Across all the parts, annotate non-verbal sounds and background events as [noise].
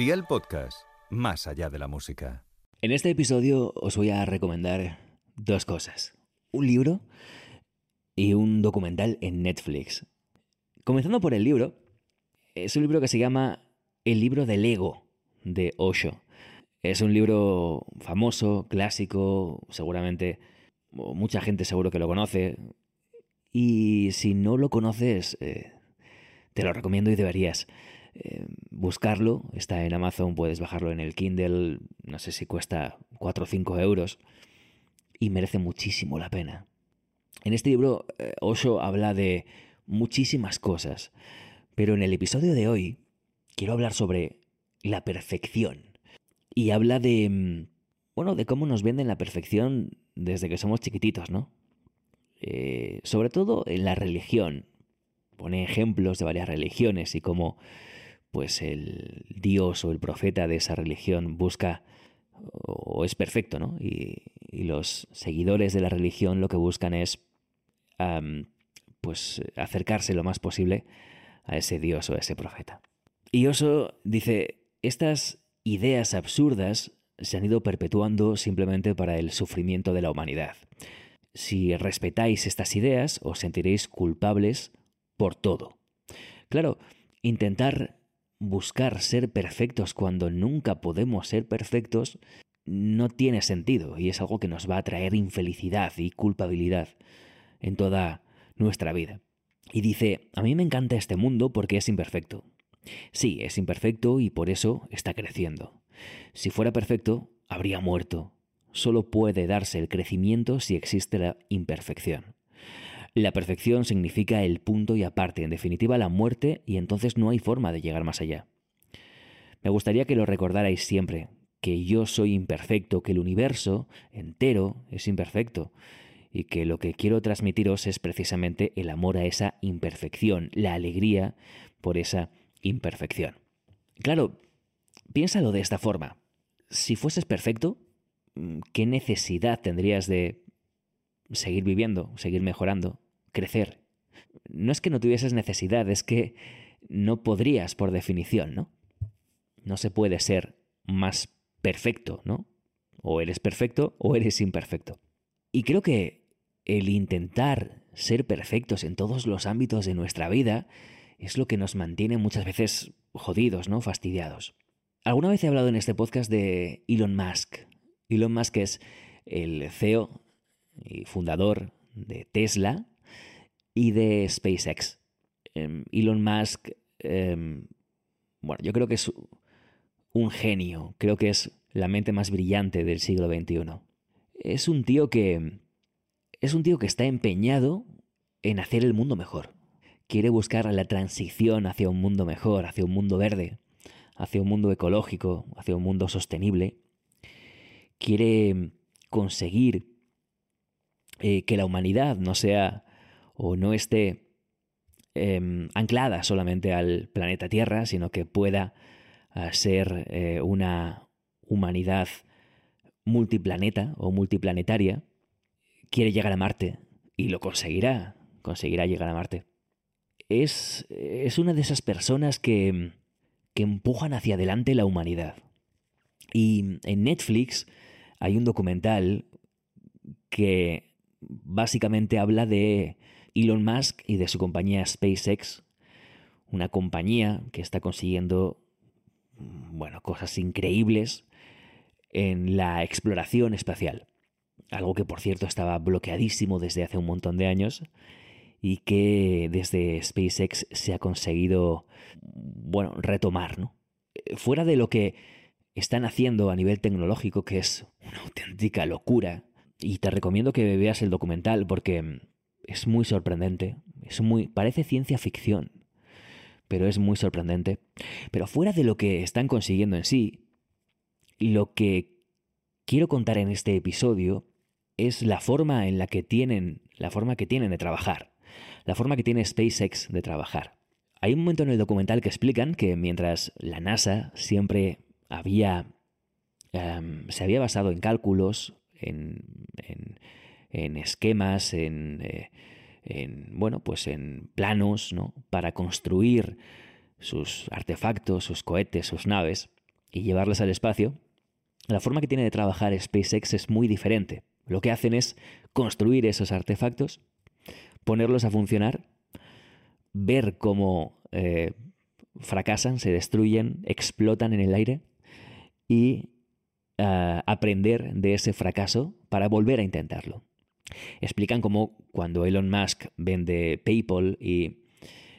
Día el podcast, más allá de la música. En este episodio os voy a recomendar dos cosas. Un libro y un documental en Netflix. Comenzando por el libro, es un libro que se llama El libro del ego de Osho. Es un libro famoso, clásico, seguramente mucha gente seguro que lo conoce. Y si no lo conoces, eh, te lo recomiendo y deberías eh, buscarlo. Está en Amazon, puedes bajarlo en el Kindle, no sé si cuesta 4 o 5 euros. Y merece muchísimo la pena. En este libro, eh, Osho habla de muchísimas cosas, pero en el episodio de hoy quiero hablar sobre la perfección. Y habla de, mm, bueno, de cómo nos venden la perfección desde que somos chiquititos, ¿no? Eh, sobre todo en la religión. Pone ejemplos de varias religiones y cómo pues el dios o el profeta de esa religión busca o es perfecto, ¿no? Y, los seguidores de la religión lo que buscan es pues acercarse lo más posible a ese dios o a ese profeta. Y Oso dice, estas ideas absurdas se han ido perpetuando simplemente para el sufrimiento de la humanidad. Si respetáis estas ideas, os sentiréis culpables por todo. Claro, intentar buscar ser perfectos cuando nunca podemos ser perfectos no tiene sentido y es algo que nos va a traer infelicidad y culpabilidad en toda nuestra vida. Y dice, a mí me encanta este mundo porque es imperfecto. Sí, es imperfecto y por eso está creciendo. Si fuera perfecto, habría muerto. Solo puede darse el crecimiento si existe la imperfección. La perfección significa el punto y aparte, en definitiva la muerte, y entonces no hay forma de llegar más allá. Me gustaría que lo recordarais siempre, que yo soy imperfecto, que el universo entero es imperfecto, y que lo que quiero transmitiros es precisamente el amor a esa imperfección, la alegría por esa imperfección. Claro, piénsalo de esta forma. Si fueses perfecto, ¿qué necesidad tendrías de seguir viviendo, seguir mejorando, crecer. No es que no tuvieses necesidad, es que no podrías por definición, ¿no? No se puede ser más perfecto, ¿no? O eres perfecto o eres imperfecto. Y creo que el intentar ser perfectos en todos los ámbitos de nuestra vida es lo que nos mantiene muchas veces jodidos, ¿no? Fastidiados. Alguna vez he hablado en este podcast de Elon Musk. Elon Musk es el CEO y fundador de Tesla y de SpaceX. Em, Elon Musk, em, bueno, yo creo que es un genio, creo que es la mente más brillante del siglo XXI. Es un tío que es un tío que está empeñado en hacer el mundo mejor. Quiere buscar la transición hacia un mundo mejor, hacia un mundo verde, hacia un mundo ecológico, hacia un mundo sostenible. Quiere conseguir eh, que la humanidad no sea o no esté em, anclada solamente al planeta Tierra, sino que pueda ah, ser eh, una humanidad multiplaneta o multiplanetaria, quiere llegar a Marte y lo conseguirá, conseguirá llegar a Marte. Es, es una de esas personas que, que empujan hacia adelante la humanidad. Y en Netflix hay un documental que básicamente habla de Elon Musk y de su compañía SpaceX, una compañía que está consiguiendo bueno, cosas increíbles en la exploración espacial. Algo que por cierto estaba bloqueadísimo desde hace un montón de años y que desde SpaceX se ha conseguido bueno, retomar, ¿no? Fuera de lo que están haciendo a nivel tecnológico, que es una auténtica locura, y te recomiendo que veas el documental porque es muy sorprendente. Es muy. parece ciencia ficción. Pero es muy sorprendente. Pero fuera de lo que están consiguiendo en sí, lo que quiero contar en este episodio es la forma en la que tienen. la forma que tienen de trabajar. La forma que tiene SpaceX de trabajar. Hay un momento en el documental que explican que mientras la NASA siempre había. Em, se había basado en cálculos, en, esquemas, eh, en, bueno, pues en planos, ¿no? Para construir sus artefactos, sus cohetes, sus naves. y llevarlas al espacio, la forma que tiene de trabajar SpaceX es muy diferente. Lo que hacen es construir esos artefactos, ponerlos a funcionar, ver cómo eh, fracasan, se destruyen, explotan en el aire y eh, aprender de ese fracaso para volver a intentarlo. Explican cómo cuando Elon Musk vende PayPal y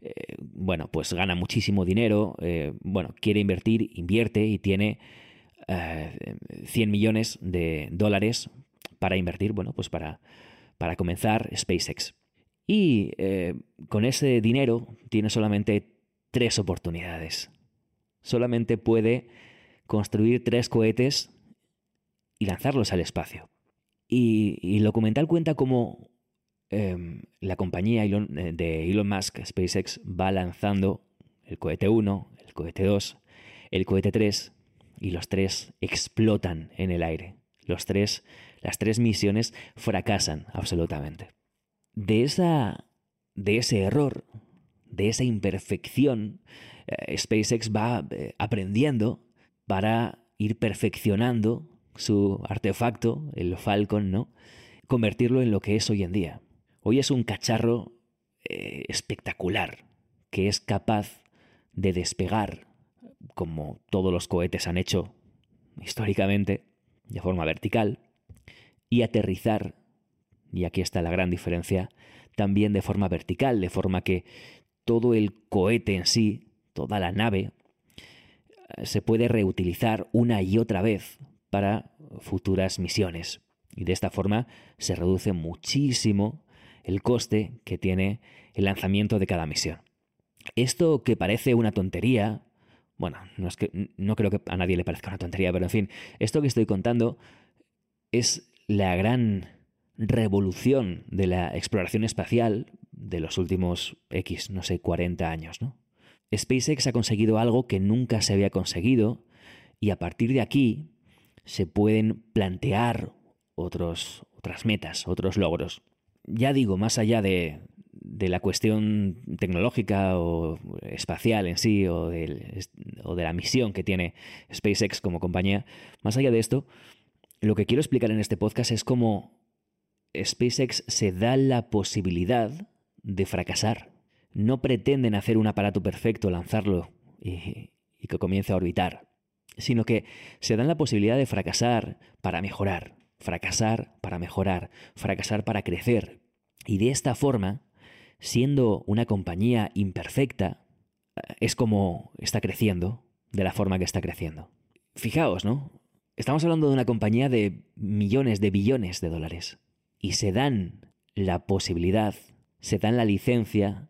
eh, bueno, pues gana muchísimo dinero, eh, bueno, quiere invertir, invierte y tiene 100 millones de dólares para invertir, bueno, pues para, para comenzar SpaceX. Y con ese dinero tiene solamente tres oportunidades. Solamente puede construir tres cohetes y lanzarlos al espacio. Y, el documental cuenta cómo em, la compañía eh, de Elon Musk, SpaceX, va lanzando el cohete 1, el cohete 2, el cohete 3, y los tres explotan en el aire. Los tres, las tres misiones fracasan absolutamente. De, esa, de ese error, de esa imperfección, eh, SpaceX va eh, aprendiendo para ir perfeccionando su artefacto, el Falcon, ¿no? Convertirlo en lo que es hoy en día. Hoy es un cacharro eh, espectacular que es capaz de despegar, como todos los cohetes han hecho históricamente, de forma vertical, y aterrizar, y aquí está la gran diferencia, también de forma vertical, de forma que todo el cohete en sí, toda la nave, eh, se puede reutilizar una y otra vez para futuras misiones. Y de esta forma se reduce muchísimo el coste que tiene el lanzamiento de cada misión. Esto que parece una tontería, bueno, no, es que, no creo que a nadie le parezca una tontería, pero en fin, esto que estoy contando es la gran revolución de la exploración espacial de los últimos X, no sé, 40 años. SpaceX ha conseguido algo que nunca se había conseguido y a partir de aquí se pueden plantear otros, otras metas, otros logros. Ya digo, más allá de, de la cuestión tecnológica o espacial en sí, o, o de la misión que tiene SpaceX como compañía, más allá de esto, lo que quiero explicar en este podcast es cómo SpaceX se da la posibilidad de fracasar. No pretenden hacer un aparato perfecto, lanzarlo y, y que comience a orbitar sino que se dan la posibilidad de fracasar para mejorar, fracasar para mejorar, fracasar para crecer. Y de esta forma, siendo una compañía imperfecta, eh, es como está creciendo, de la forma que está creciendo. Fijaos, ¿no? Estamos hablando de una compañía de millones, de billones de dólares. Y se dan la posibilidad, se dan la licencia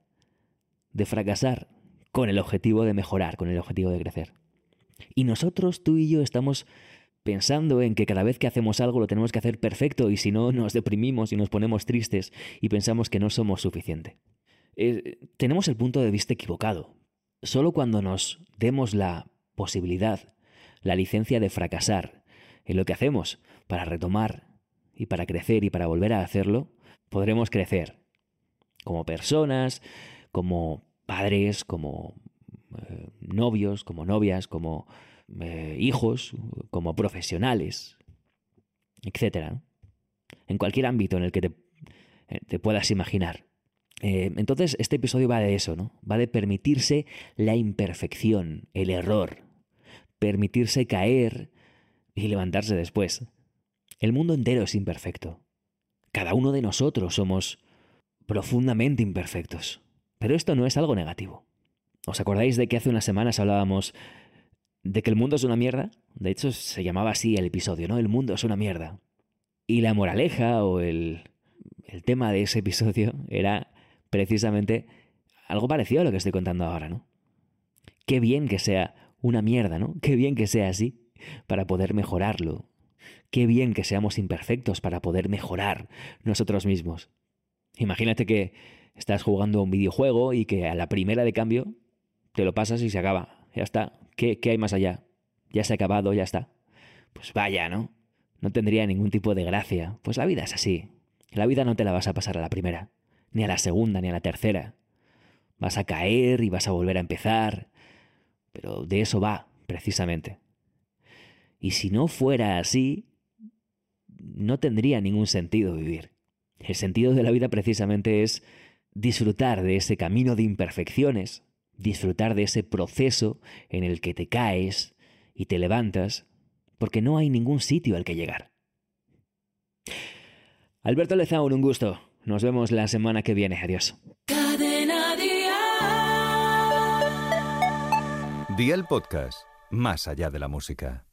de fracasar con el objetivo de mejorar, con el objetivo de crecer. Y nosotros, tú y yo, estamos pensando en que cada vez que hacemos algo lo tenemos que hacer perfecto y si no [laughs] nos deprimimos y nos ponemos tristes y pensamos que no somos suficiente. Eh, tenemos el punto de vista equivocado. Solo cuando nos demos la posibilidad, la licencia de fracasar en lo que hacemos para retomar y para crecer y para volver a hacerlo, podremos crecer como personas, como padres, como eh, novios, como novias, como eh, hijos, como profesionales, etc. En cualquier ámbito en el que te, eh, puedas imaginar. entonces, este episodio va de eso, ¿no? Va de permitirse la imperfección, el error, permitirse caer y levantarse después. El mundo entero es imperfecto. Cada uno de nosotros somos profundamente imperfectos. Pero esto no es algo negativo. ¿Os acordáis de que hace unas semanas hablábamos de que el mundo es una mierda? De hecho, se llamaba así el episodio, ¿no? El mundo es una mierda. Y la moraleja o el, el tema de ese episodio era precisamente algo parecido a lo que estoy contando ahora, ¿no? Qué bien que sea una mierda, ¿no? Qué bien que sea así para poder mejorarlo. Qué bien que seamos imperfectos para poder mejorar nosotros mismos. Imagínate que estás jugando un videojuego y que a la primera de cambio te lo pasas y se acaba. Ya está. ¿Qué, hay más allá? Ya se ha acabado, ya está. Pues vaya, ¿no? No tendría ningún tipo de gracia. Pues la vida es así. La vida no te la vas a pasar a la primera, ni a la segunda, ni a la tercera. Vas a caer y vas a volver a empezar. Pero de eso va, precisamente. Y si no fuera así, no tendría ningún sentido vivir. El sentido de la vida precisamente es disfrutar de ese camino de imperfecciones, disfrutar de ese proceso en el que te caes y te levantas, porque no hay ningún sitio al que llegar. Alberto Lezaun, un gusto. Nos vemos la semana que viene. Adiós. Día el podcast, más allá de la música.